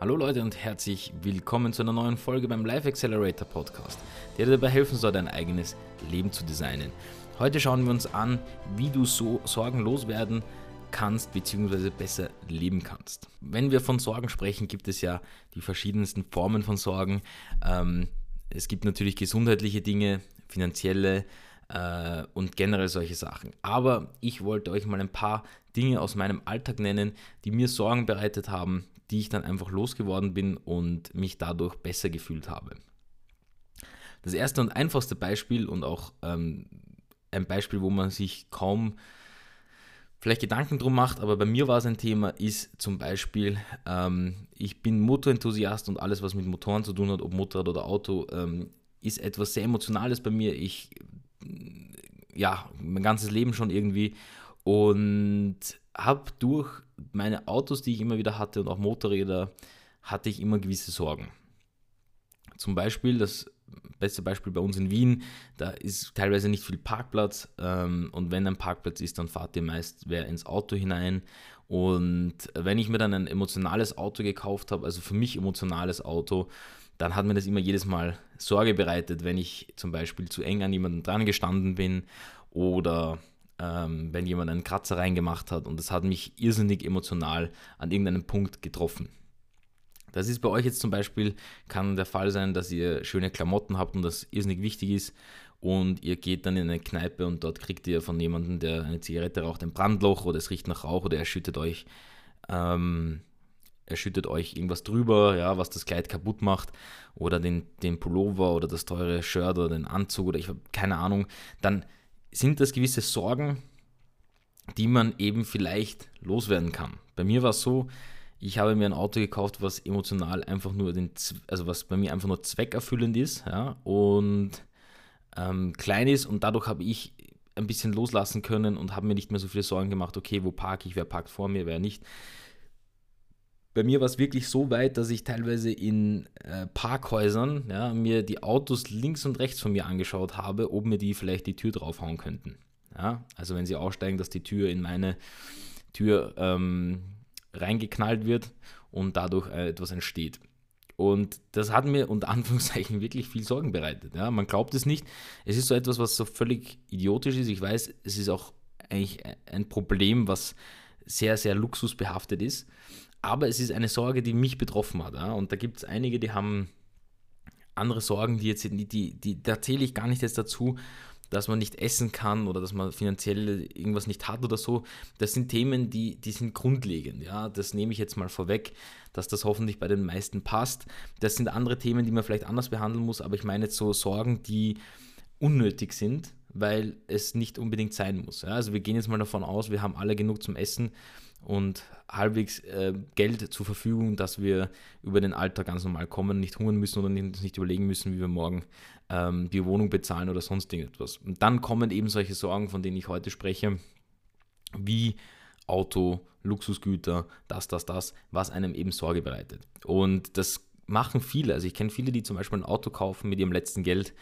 Hallo Leute und herzlich willkommen zu einer neuen Folge beim Life Accelerator Podcast, der dir dabei helfen soll, dein eigenes Leben zu designen. Heute schauen wir uns an, wie du so Sorgen loswerden kannst bzw. besser leben kannst. Wenn wir von Sorgen sprechen, gibt es ja die verschiedensten Formen von Sorgen. Ähm, es gibt natürlich gesundheitliche Dinge, finanzielle äh, und generell solche Sachen. Aber ich wollte euch mal ein paar Dinge aus meinem Alltag nennen, die mir Sorgen bereitet haben, die ich dann einfach losgeworden bin und mich dadurch besser gefühlt habe. Das erste und einfachste Beispiel und auch ähm, ein Beispiel, wo man sich kaum vielleicht Gedanken drum macht, aber bei mir war es ein Thema, ist zum Beispiel, ähm, ich bin Motorenthusiast und alles, was mit Motoren zu tun hat, ob Motorrad oder Auto, ähm, ist etwas sehr Emotionales bei mir. Ich, ja, mein ganzes Leben schon irgendwie und habe durch meine Autos, die ich immer wieder hatte und auch Motorräder, hatte ich immer gewisse Sorgen. Zum Beispiel, das beste Beispiel bei uns in Wien, da ist teilweise nicht viel Parkplatz ähm, und wenn ein Parkplatz ist, dann fahrt ihr meist wer ins Auto hinein und wenn ich mir dann ein emotionales Auto gekauft habe, also für mich emotionales Auto, dann hat mir das immer jedes Mal Sorge bereitet, wenn ich zum Beispiel zu eng an jemanden dran gestanden bin oder ähm, wenn jemand einen Kratzer reingemacht hat und das hat mich irrsinnig emotional an irgendeinem Punkt getroffen. Das ist bei euch jetzt zum Beispiel, kann der Fall sein, dass ihr schöne Klamotten habt und das irrsinnig wichtig ist und ihr geht dann in eine Kneipe und dort kriegt ihr von jemandem, der eine Zigarette raucht, ein Brandloch oder es riecht nach Rauch oder er schüttet euch, ähm, er schüttet euch irgendwas drüber, ja, was das Kleid kaputt macht oder den, den Pullover oder das teure Shirt oder den Anzug oder ich habe keine Ahnung, dann sind das gewisse Sorgen, die man eben vielleicht loswerden kann. Bei mir war es so, ich habe mir ein Auto gekauft, was emotional einfach nur den, also was bei mir einfach nur zweckerfüllend ist, ja, und ähm, klein ist und dadurch habe ich ein bisschen loslassen können und habe mir nicht mehr so viele Sorgen gemacht, okay, wo parke ich, wer parkt vor mir, wer nicht. Bei mir war es wirklich so weit, dass ich teilweise in äh, Parkhäusern ja, mir die Autos links und rechts von mir angeschaut habe, ob mir die vielleicht die Tür draufhauen könnten. Ja, also wenn sie aussteigen, dass die Tür in meine Tür ähm, reingeknallt wird und dadurch äh, etwas entsteht. Und das hat mir unter Anführungszeichen wirklich viel Sorgen bereitet. Ja, man glaubt es nicht. Es ist so etwas, was so völlig idiotisch ist. Ich weiß, es ist auch eigentlich ein Problem, was sehr, sehr luxusbehaftet ist aber es ist eine Sorge, die mich betroffen hat. Ja? Und da gibt es einige, die haben andere Sorgen, die jetzt, die, die, die, da zähle ich gar nicht jetzt dazu, dass man nicht essen kann oder dass man finanziell irgendwas nicht hat oder so. Das sind Themen, die, die sind grundlegend. Ja, das nehme ich jetzt mal vorweg, dass das hoffentlich bei den meisten passt. Das sind andere Themen, die man vielleicht anders behandeln muss, aber ich meine jetzt so Sorgen, die unnötig sind, weil es nicht unbedingt sein muss. Ja, also wir gehen jetzt mal davon aus, wir haben alle genug zum Essen und halbwegs äh, Geld zur Verfügung, dass wir über den Alltag ganz normal kommen, nicht hungern müssen oder uns nicht überlegen müssen, wie wir morgen ähm, die Wohnung bezahlen oder sonst irgendetwas. Und dann kommen eben solche Sorgen, von denen ich heute spreche, wie Auto, Luxusgüter, das, das, das, was einem eben Sorge bereitet. Und das machen viele. Also ich kenne viele, die zum Beispiel ein Auto kaufen mit ihrem letzten Geld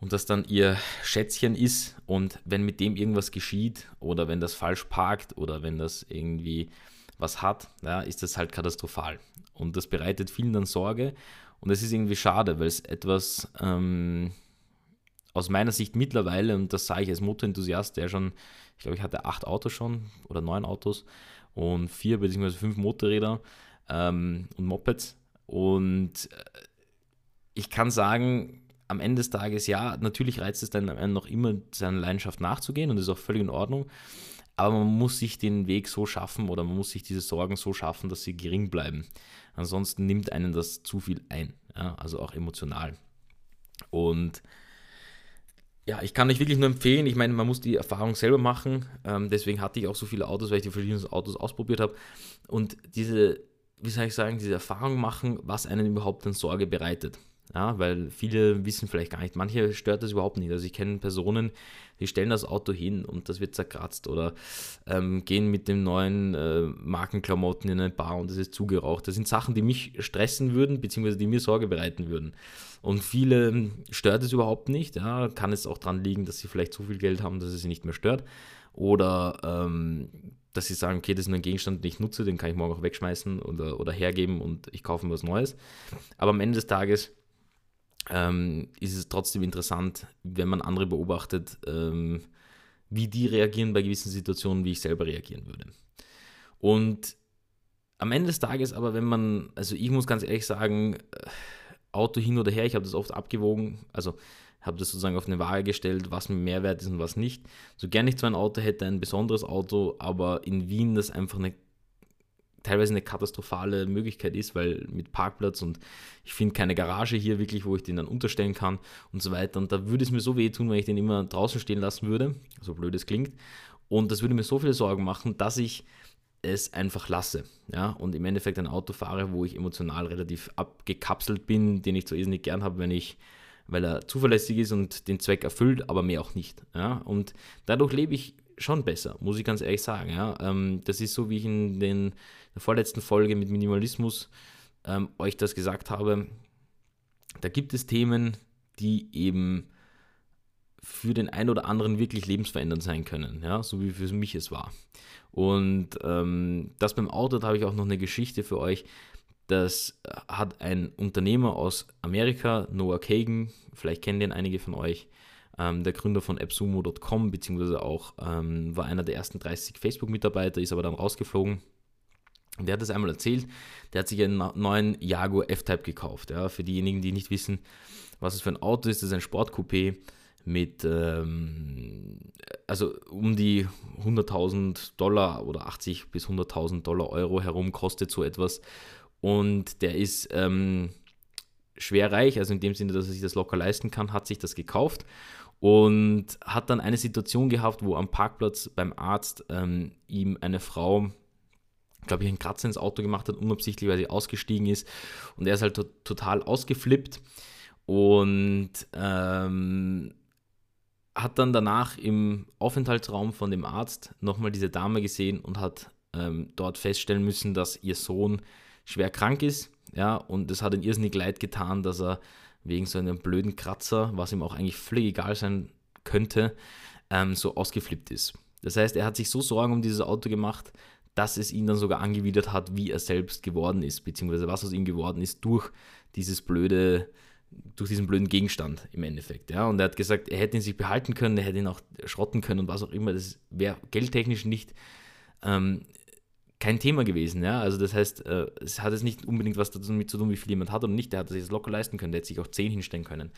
und das dann ihr Schätzchen ist und wenn mit dem irgendwas geschieht oder wenn das falsch parkt oder wenn das irgendwie was hat, ja, ist das halt katastrophal. Und das bereitet vielen dann Sorge und es ist irgendwie schade, weil es etwas ähm, aus meiner Sicht mittlerweile, und das sage ich als Motorenthusiast, der schon, ich glaube, ich hatte acht Autos schon oder neun Autos und vier bzw. fünf Motorräder ähm, und Mopeds und äh, ich kann sagen, am Ende des Tages, ja, natürlich reizt es dann noch immer, seiner Leidenschaft nachzugehen und das ist auch völlig in Ordnung. Aber man muss sich den Weg so schaffen oder man muss sich diese Sorgen so schaffen, dass sie gering bleiben. Ansonsten nimmt einen das zu viel ein, ja, also auch emotional. Und ja, ich kann euch wirklich nur empfehlen, ich meine, man muss die Erfahrung selber machen. Ähm, deswegen hatte ich auch so viele Autos, weil ich die verschiedenen Autos ausprobiert habe. Und diese, wie soll ich sagen, diese Erfahrung machen, was einen überhaupt dann Sorge bereitet. Ja, weil viele wissen vielleicht gar nicht, manche stört das überhaupt nicht. Also ich kenne Personen, die stellen das Auto hin und das wird zerkratzt oder ähm, gehen mit dem neuen äh, Markenklamotten in eine Bar und das ist zugeraucht. Das sind Sachen, die mich stressen würden, beziehungsweise die mir Sorge bereiten würden. Und viele ähm, stört es überhaupt nicht. Ja, kann es auch daran liegen, dass sie vielleicht so viel Geld haben, dass es sie nicht mehr stört. Oder ähm, dass sie sagen, okay, das ist nur ein Gegenstand, den ich nutze, den kann ich morgen auch wegschmeißen oder, oder hergeben und ich kaufe mir was Neues. Aber am Ende des Tages ähm, ist es trotzdem interessant, wenn man andere beobachtet, ähm, wie die reagieren bei gewissen Situationen, wie ich selber reagieren würde. Und am Ende des Tages aber, wenn man, also ich muss ganz ehrlich sagen, äh, Auto hin oder her, ich habe das oft abgewogen, also habe das sozusagen auf eine Waage gestellt, was mir Mehrwert ist und was nicht. So gerne ich zwar ein Auto hätte, ein besonderes Auto, aber in Wien das einfach eine teilweise eine katastrophale Möglichkeit ist, weil mit Parkplatz und ich finde keine Garage hier wirklich, wo ich den dann unterstellen kann und so weiter. Und da würde es mir so weh tun, wenn ich den immer draußen stehen lassen würde, so blöd es klingt. Und das würde mir so viele Sorgen machen, dass ich es einfach lasse. Ja? Und im Endeffekt ein Auto fahre, wo ich emotional relativ abgekapselt bin, den ich zwar nicht gern habe, wenn ich weil er zuverlässig ist und den Zweck erfüllt, aber mehr auch nicht. Ja? Und dadurch lebe ich schon besser, muss ich ganz ehrlich sagen. Ja? Ähm, das ist so, wie ich in den, der vorletzten Folge mit Minimalismus ähm, euch das gesagt habe. Da gibt es Themen, die eben für den einen oder anderen wirklich lebensverändernd sein können, ja, so wie für mich es war. Und ähm, das beim Auto, da habe ich auch noch eine Geschichte für euch. Das hat ein Unternehmer aus Amerika, Noah Kagan, vielleicht kennen den einige von euch, ähm, der Gründer von AppSumo.com, beziehungsweise auch ähm, war einer der ersten 30 Facebook-Mitarbeiter, ist aber dann rausgeflogen. Der hat das einmal erzählt, der hat sich einen neuen Jaguar F-Type gekauft. Ja. Für diejenigen, die nicht wissen, was es für ein Auto ist, das ist ein Sportcoupé mit, ähm, also um die 100.000 Dollar oder 80 bis 100.000 Dollar Euro herum kostet so etwas. Und der ist ähm, schwer reich, also in dem Sinne, dass er sich das locker leisten kann, hat sich das gekauft und hat dann eine Situation gehabt, wo am Parkplatz beim Arzt ähm, ihm eine Frau, glaube ich, einen Kratzer ins Auto gemacht hat, unabsichtlich, weil sie ausgestiegen ist und er ist halt to total ausgeflippt und ähm, hat dann danach im Aufenthaltsraum von dem Arzt nochmal diese Dame gesehen und hat ähm, dort feststellen müssen, dass ihr Sohn schwer krank ist. Ja, und es hat ihn irrsinnig leid getan, dass er wegen so einem blöden Kratzer, was ihm auch eigentlich völlig egal sein könnte, ähm, so ausgeflippt ist. Das heißt, er hat sich so Sorgen um dieses Auto gemacht, dass es ihn dann sogar angewidert hat, wie er selbst geworden ist, beziehungsweise was aus ihm geworden ist durch dieses blöde, durch diesen blöden Gegenstand im Endeffekt. Ja? Und er hat gesagt, er hätte ihn sich behalten können, er hätte ihn auch schrotten können und was auch immer. Das wäre geldtechnisch nicht ähm, kein Thema gewesen. Ja? Also das heißt, äh, es hat jetzt nicht unbedingt was damit zu tun, wie viel jemand hat oder nicht. Der hat sich das locker leisten können, der hätte sich auch 10 hinstellen können.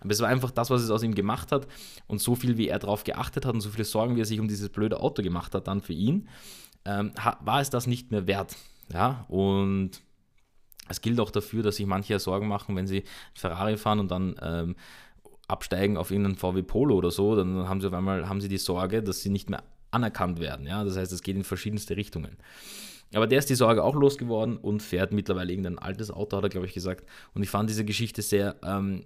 Aber es war einfach das, was es aus ihm gemacht hat und so viel, wie er darauf geachtet hat und so viele Sorgen, wie er sich um dieses blöde Auto gemacht hat, dann für ihn, ähm, war es das nicht mehr wert. Ja? Und es gilt auch dafür, dass sich manche Sorgen machen, wenn sie Ferrari fahren und dann ähm, absteigen auf irgendeinen VW Polo oder so, dann haben sie auf einmal haben sie die Sorge, dass sie nicht mehr anerkannt werden. Ja? Das heißt, es geht in verschiedenste Richtungen. Aber der ist die Sorge auch losgeworden und fährt mittlerweile irgendein altes Auto, hat er, glaube ich, gesagt. Und ich fand diese Geschichte sehr ähm,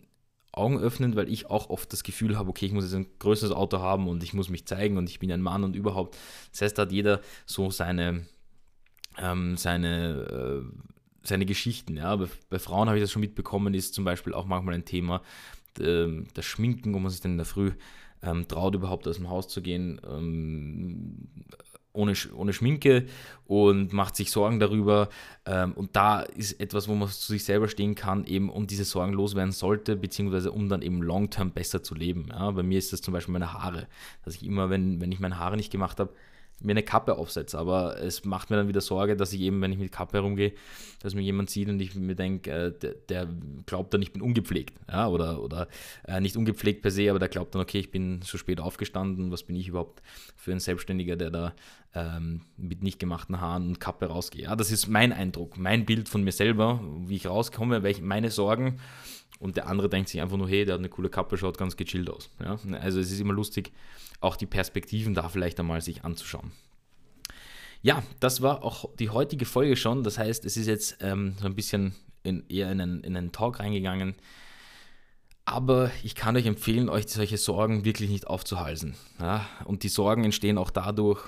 augenöffnend, weil ich auch oft das Gefühl habe, okay, ich muss jetzt ein größeres Auto haben und ich muss mich zeigen und ich bin ein Mann und überhaupt. Das heißt, da hat jeder so seine, ähm, seine, äh, seine Geschichten. Ja? Bei, bei Frauen habe ich das schon mitbekommen, ist zum Beispiel auch manchmal ein Thema, äh, das Schminken, wo man sich dann in der Früh ähm, traut überhaupt aus dem Haus zu gehen ähm, ohne, ohne Schminke und macht sich Sorgen darüber. Ähm, und da ist etwas, wo man zu sich selber stehen kann, eben um diese Sorgen loswerden sollte, beziehungsweise um dann eben long-term besser zu leben. Ja, bei mir ist das zum Beispiel meine Haare, dass ich immer, wenn, wenn ich meine Haare nicht gemacht habe, mir eine Kappe aufsetze. Aber es macht mir dann wieder Sorge, dass ich eben, wenn ich mit Kappe herumgehe, dass mir jemand sieht und ich mir denke, äh, der, der, glaubt dann, ich bin ungepflegt. Ja? Oder, oder äh, nicht ungepflegt per se, aber der glaubt dann, okay, ich bin so spät aufgestanden, was bin ich überhaupt für ein Selbstständiger, der da ähm, mit nicht gemachten Haaren und Kappe rausgeht. Ja? Das ist mein Eindruck, mein Bild von mir selber, wie ich rauskomme, welche, meine Sorgen. Und der andere denkt sich einfach nur, hey, der hat eine coole Kappe, schaut ganz gechillt aus. Ja? Also es ist immer lustig, auch die Perspektiven da vielleicht einmal sich anzuschauen. Ja, das war auch die heutige Folge schon. Das heißt, es ist jetzt ähm, so ein bisschen in, eher in einen, in einen Talk reingegangen. Aber ich kann euch empfehlen, euch solche Sorgen wirklich nicht aufzuhalsen. Ja? Und die Sorgen entstehen auch dadurch,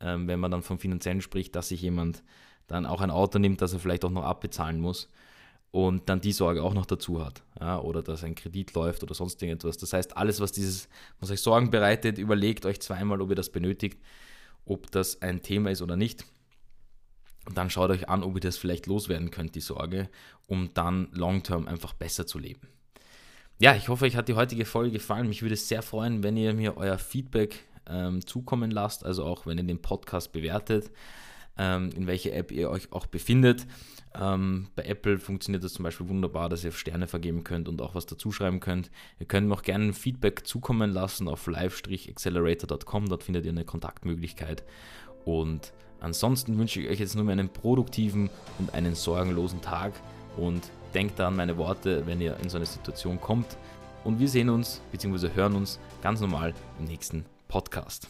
ähm, wenn man dann vom Finanziellen spricht, dass sich jemand dann auch ein Auto nimmt, das er vielleicht auch noch abbezahlen muss und dann die Sorge auch noch dazu hat. Ja, oder dass ein Kredit läuft oder sonst irgendetwas. Das heißt, alles, was dieses, was euch Sorgen bereitet, überlegt euch zweimal, ob ihr das benötigt. ob das ein Thema ist oder nicht. Und dann schaut euch an, ob ihr das vielleicht loswerden könnt, die Sorge, um dann long-term einfach besser zu leben. Ja, ich hoffe, euch hat die heutige Folge gefallen. Mich würde es sehr freuen, wenn ihr mir euer Feedback ähm, zukommen lasst, also auch wenn ihr den Podcast bewertet, ähm, in welcher App ihr euch auch befindet. Ähm, bei Apple funktioniert das zum Beispiel wunderbar, dass ihr Sterne vergeben könnt und auch was dazuschreiben könnt. Ihr könnt mir auch gerne Feedback zukommen lassen auf live-accelerator.com, dort findet ihr eine Kontaktmöglichkeit. Und ansonsten wünsche ich euch jetzt nur mehr einen produktiven und einen sorgenlosen Tag und denkt an meine Worte, wenn ihr in so eine Situation kommt. Und wir sehen uns bzw. hören uns ganz normal im nächsten Podcast.